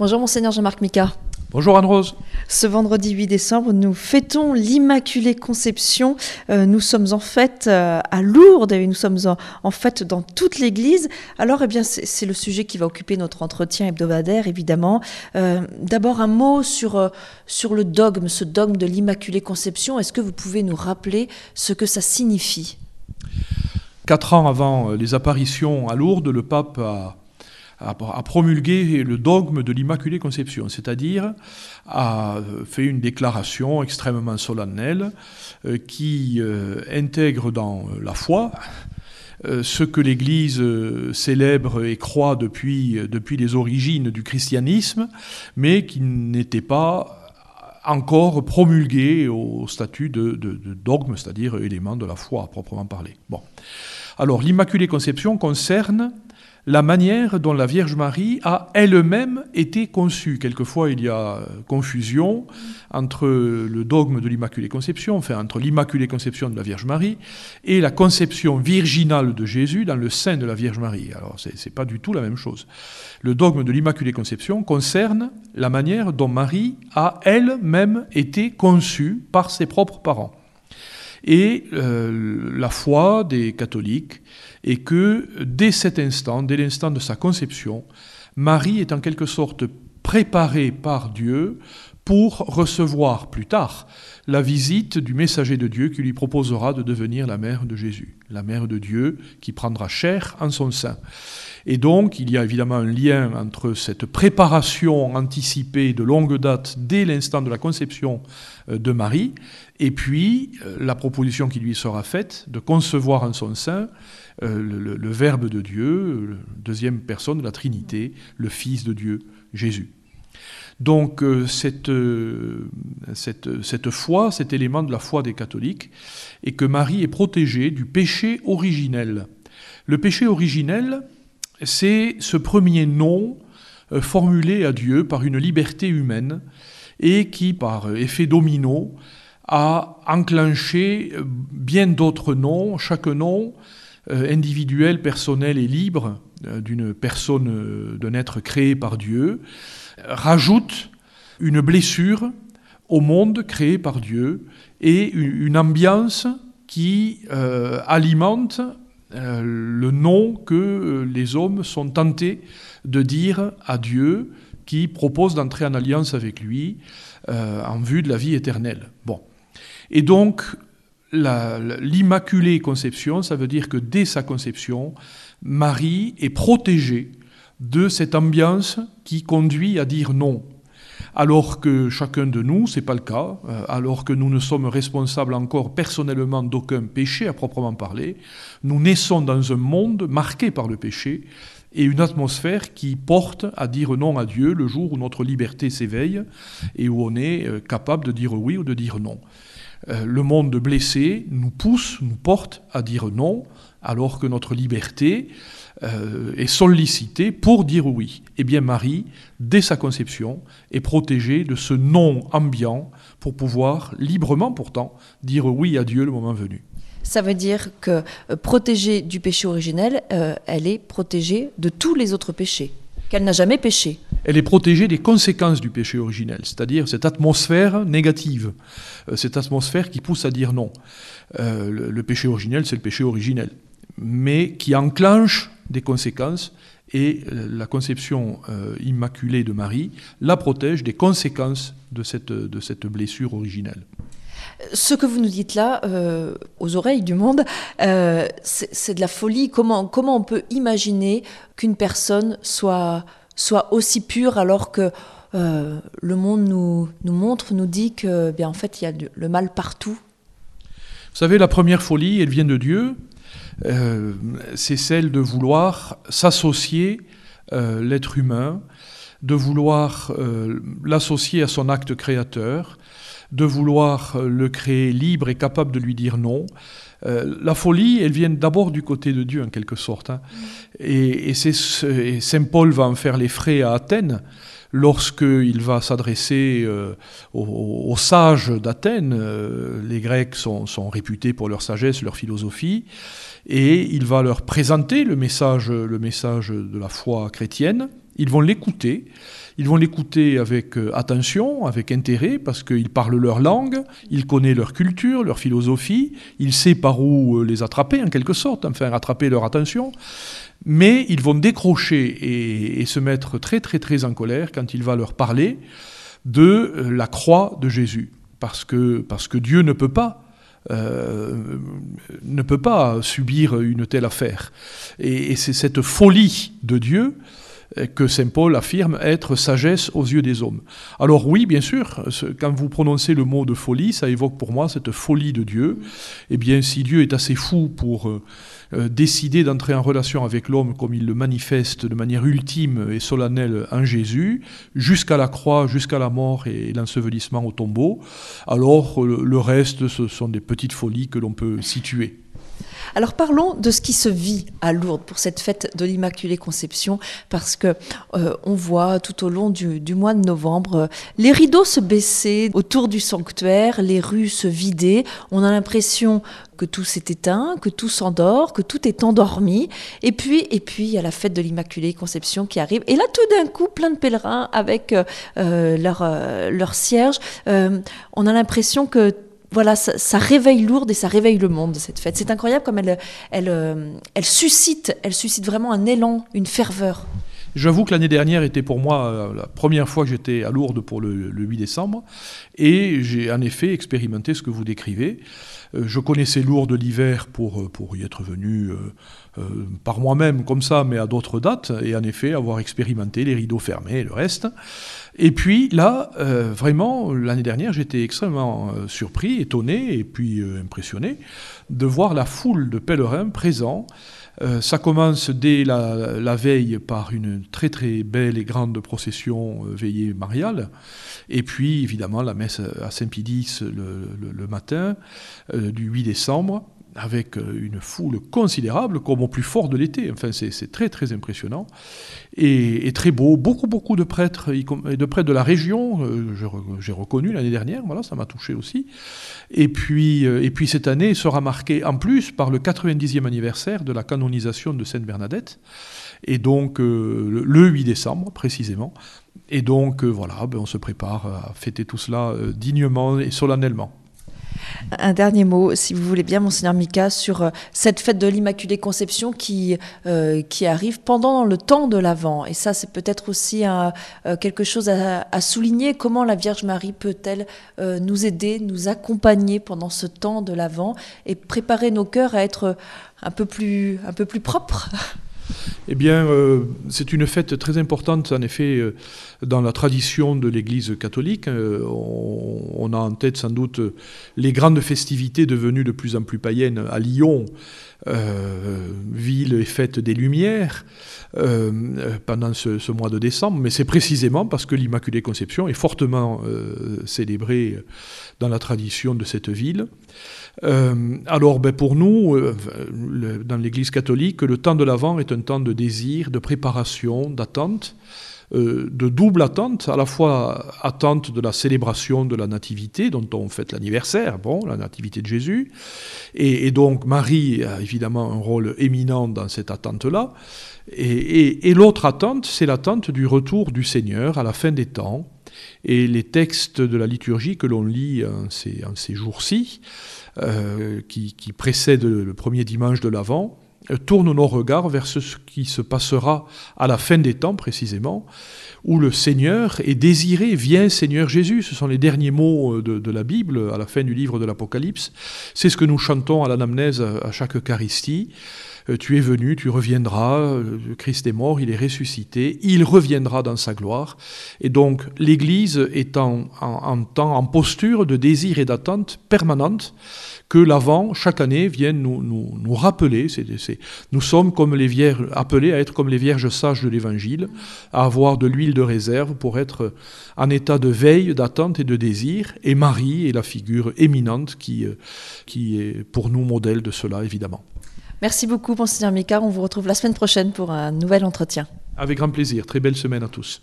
Bonjour Monseigneur Jean-Marc Mika. Bonjour Anne-Rose. Ce vendredi 8 décembre, nous fêtons l'Immaculée Conception. Euh, nous sommes en fait euh, à Lourdes et nous sommes en, fait dans toute l'Église. Alors, eh bien, c'est le sujet qui va occuper notre entretien hebdomadaire, évidemment. Euh, d'abord, un mot sur, sur le dogme, ce dogme de l'Immaculée Conception. Est-ce que vous pouvez nous rappeler ce que ça signifie? Quatre ans avant les apparitions à Lourdes, le pape a a, promulgué le dogme de l'Immaculée Conception, c'est-à-dire a fait une déclaration extrêmement solennelle euh, qui euh, intègre dans la foi euh, ce que l'Église célèbre et croit depuis, les origines du christianisme, mais qui n'était pas encore promulgué au statut de, de dogme, c'est-à-dire élément de la foi à proprement parler. Bon. Alors l'Immaculée Conception concerne la manière dont la Vierge Marie a elle-même été conçue. Quelquefois, il y a confusion entre le dogme de l'Immaculée Conception, enfin entre l'Immaculée Conception de la Vierge Marie et la conception virginale de Jésus dans le sein de la Vierge Marie. Alors, ce n'est pas du tout la même chose. Le dogme de l'Immaculée Conception concerne la manière dont Marie a elle-même été conçue par ses propres parents. Et euh, la foi des catholiques et que dès cet instant, dès l'instant de sa conception, Marie est en quelque sorte préparée par Dieu pour recevoir plus tard la visite du messager de Dieu qui lui proposera de devenir la mère de Jésus, la mère de Dieu qui prendra chair en son sein. Et donc, il y a évidemment un lien entre cette préparation anticipée de longue date dès l'instant de la conception euh, de Marie, et puis euh, la proposition qui lui sera faite de concevoir en son sein euh, le, Verbe de Dieu, deuxième personne de la Trinité, le Fils de Dieu, Jésus. Donc cette, cette, cette, foi, cet élément de la foi des catholiques, est que Marie est protégée du péché originel. Le péché originel, c'est ce premier nom euh, formulé à Dieu par une liberté humaine et qui, par effet domino, a enclenché euh, bien d'autres noms, chaque nom euh, individuel, personnel et libre d'une personne, d'un être créé par Dieu, rajoute une blessure au monde créé par Dieu et une ambiance qui alimente euh, le nom que euh, les hommes sont tentés de dire à Dieu qui propose d'entrer en alliance avec lui euh, en vue de la vie éternelle. Bon. Et donc, l'Immaculée Conception, ça veut dire que dès sa conception, Marie est protégée de cette ambiance qui conduit à dire non alors que chacun de nous, ce n'est pas le cas, euh, alors que nous ne sommes responsables encore personnellement d'aucun péché à proprement parler, nous naissons dans un monde marqué par le péché et une atmosphère qui porte à dire non à Dieu le jour où notre liberté s'éveille et où on est euh, capable de dire oui ou de dire non. Euh, le monde blessé nous pousse, nous porte à dire non, alors que notre liberté euh, est sollicitée pour dire oui. Eh bien Marie, dès sa conception, est protégée de ce non ambiant pour pouvoir librement pourtant dire oui à Dieu le moment venu. Ça veut dire que euh, protégée du péché originel, elle est protégée de tous les autres péchés, qu'elle n'a jamais péché. Elle est protégée des conséquences du péché originel, c'est-à-dire cette atmosphère négative, cette atmosphère qui pousse à dire non. le péché originel, c'est le péché originel, mais qui enclenche des conséquences et euh, la conception euh, immaculée de Marie la protège des conséquences de cette, blessure originelle. Ce que vous nous dites là, euh, aux oreilles du monde, c'est de la folie. Comment on peut imaginer qu'une personne soit, soit aussi pure alors que le monde nous, nous montre, nous dit que, bien, en fait, il y a le mal partout. Vous savez, la première folie, elle vient de Dieu, euh, c'est celle de vouloir s'associer euh, l'être humain, de vouloir euh, l'associer à son acte créateur, de vouloir le créer libre et capable de lui dire non. la folie, elle vient d'abord du côté de Dieu en quelque sorte. Hein. Et, et Saint Paul va en faire les frais à Athènes lorsqu'il va s'adresser aux, sages d'Athènes. les Grecs sont, sont, réputés pour leur sagesse, leur philosophie et il va leur présenter le message, le message de la foi chrétienne. Ils vont l'écouter Ils vont l'écouter avec euh, attention, avec intérêt, parce qu'il parle leur langue, il connaît leur culture, leur philosophie, il sait par où euh, les attraper en quelque sorte, enfin attraper leur attention. Mais ils vont décrocher et, se mettre très très très en colère quand il va leur parler de euh, la croix de Jésus. Parce que, parce que Dieu ne peut pas ne peut pas subir une telle affaire. Et c'est cette folie de Dieu que Saint Paul affirme être sagesse aux yeux des hommes. Alors oui, bien sûr, quand vous prononcez le mot de folie, ça évoque pour moi cette folie de Dieu. Eh bien, si Dieu est assez fou pour euh, euh, décider d'entrer en relation avec l'homme comme il le manifeste de manière ultime et solennelle en Jésus, jusqu'à la croix, jusqu'à la mort et l'ensevelissement au tombeau, alors le reste, ce sont des petites folies que l'on peut situer. Alors parlons de ce qui se vit à Lourdes pour cette fête de l'Immaculée Conception, parce que euh, on voit tout au long du, mois de novembre euh, les rideaux se baisser autour du sanctuaire, les rues se vider. On a l'impression que tout s'est éteint, que tout s'endort, que tout est endormi. Et puis, et puis, il y a la fête de l'Immaculée Conception qui arrive. Et là, tout d'un coup, plein de pèlerins avec euh, leur, leur cierge. on a l'impression que voilà, ça, réveille Lourdes et ça réveille le monde, cette fête. C'est incroyable comme elle, elle, euh, elle, suscite, elle suscite vraiment un élan, une ferveur. J'avoue que l'année dernière était pour moi euh, la première fois que j'étais à Lourdes pour le, 8 décembre, et j'ai en effet expérimenté ce que vous décrivez. Euh, je connaissais Lourdes l'hiver pour, pour y être venu par moi-même comme ça, mais à d'autres dates, et en effet avoir expérimenté les rideaux fermés et le reste. Et puis là, euh, vraiment, l'année dernière, j'étais extrêmement euh, surpris, étonné et puis euh, impressionné de voir la foule de pèlerins présents. Ça commence dès la, veille par une très très belle et grande procession veillée mariale, et puis évidemment la messe à Saint-Pédis le, le, matin du 8 décembre avec euh, une foule considérable, comme au plus fort de l'été. Enfin, c'est très très impressionnant et, très beau. Beaucoup beaucoup de prêtres, de de la région. Euh, j'ai reconnu l'année dernière. Voilà, ça m'a touché aussi. Et puis euh, cette année sera marquée en plus par le 90e anniversaire de la canonisation de Sainte Bernadette. Et donc le 8 décembre précisément. Et donc voilà, ben, on se prépare à fêter tout cela dignement et solennellement. Un dernier mot, si vous voulez bien, Monseigneur Mika, sur euh, cette fête de l'Immaculée Conception qui, euh, qui arrive pendant le temps de l'Avent. Et ça, c'est peut-être aussi euh, quelque chose à, souligner. Comment la Vierge Marie peut-elle nous aider, nous accompagner pendant ce temps de l'Avent et préparer nos cœurs à être un peu plus, un peu plus propres? Eh bien, euh, c'est une fête très importante, en effet, euh, dans la tradition de l'Église catholique. Euh, on, a en tête sans doute les grandes festivités devenues de plus en plus païennes à Lyon, ville et fête des Lumières, pendant ce, mois de décembre. Mais c'est précisément parce que l'Immaculée Conception est fortement célébrée dans la tradition de cette ville. Alors, ben, pour nous, dans l'Église catholique, le temps de l'Avent est un temps de désir, de préparation, d'attente, euh, de double attente, à la fois attente de la célébration de la Nativité, dont on fête l'anniversaire, bon, la Nativité de Jésus, et, donc Marie a évidemment un rôle éminent dans cette attente-là. Et, l'autre attente, c'est l'attente du retour du Seigneur à la fin des temps. Et les textes de la liturgie que l'on lit en ces, jours-ci, euh, qui, précède le premier dimanche de l'Avent, tourne nos regards vers ce qui se passera à la fin des temps précisément, où le Seigneur est désiré, viens Seigneur Jésus, ce sont les derniers mots euh, de, la Bible à la fin du livre de l'Apocalypse, c'est ce que nous chantons à l'anamnèse à chaque Eucharistie. Euh, tu es venu, tu reviendras, euh, Christ est mort, il est ressuscité, il reviendra dans sa gloire. Et donc l'Église est en, en, en posture de désir et d'attente permanente que l'Avent, chaque année, vienne nous, nous, nous rappeler. nous sommes comme les vierges, appelés à être comme les vierges sages de l'Évangile, à avoir de l'huile de réserve pour être en état de veille, d'attente et de désir. Et Marie est la figure éminente qui, euh, qui est pour nous modèle de cela, évidemment. Merci beaucoup, Monseigneur Micard. On vous retrouve la semaine prochaine pour un nouvel entretien. Avec grand plaisir. Très belle semaine à tous.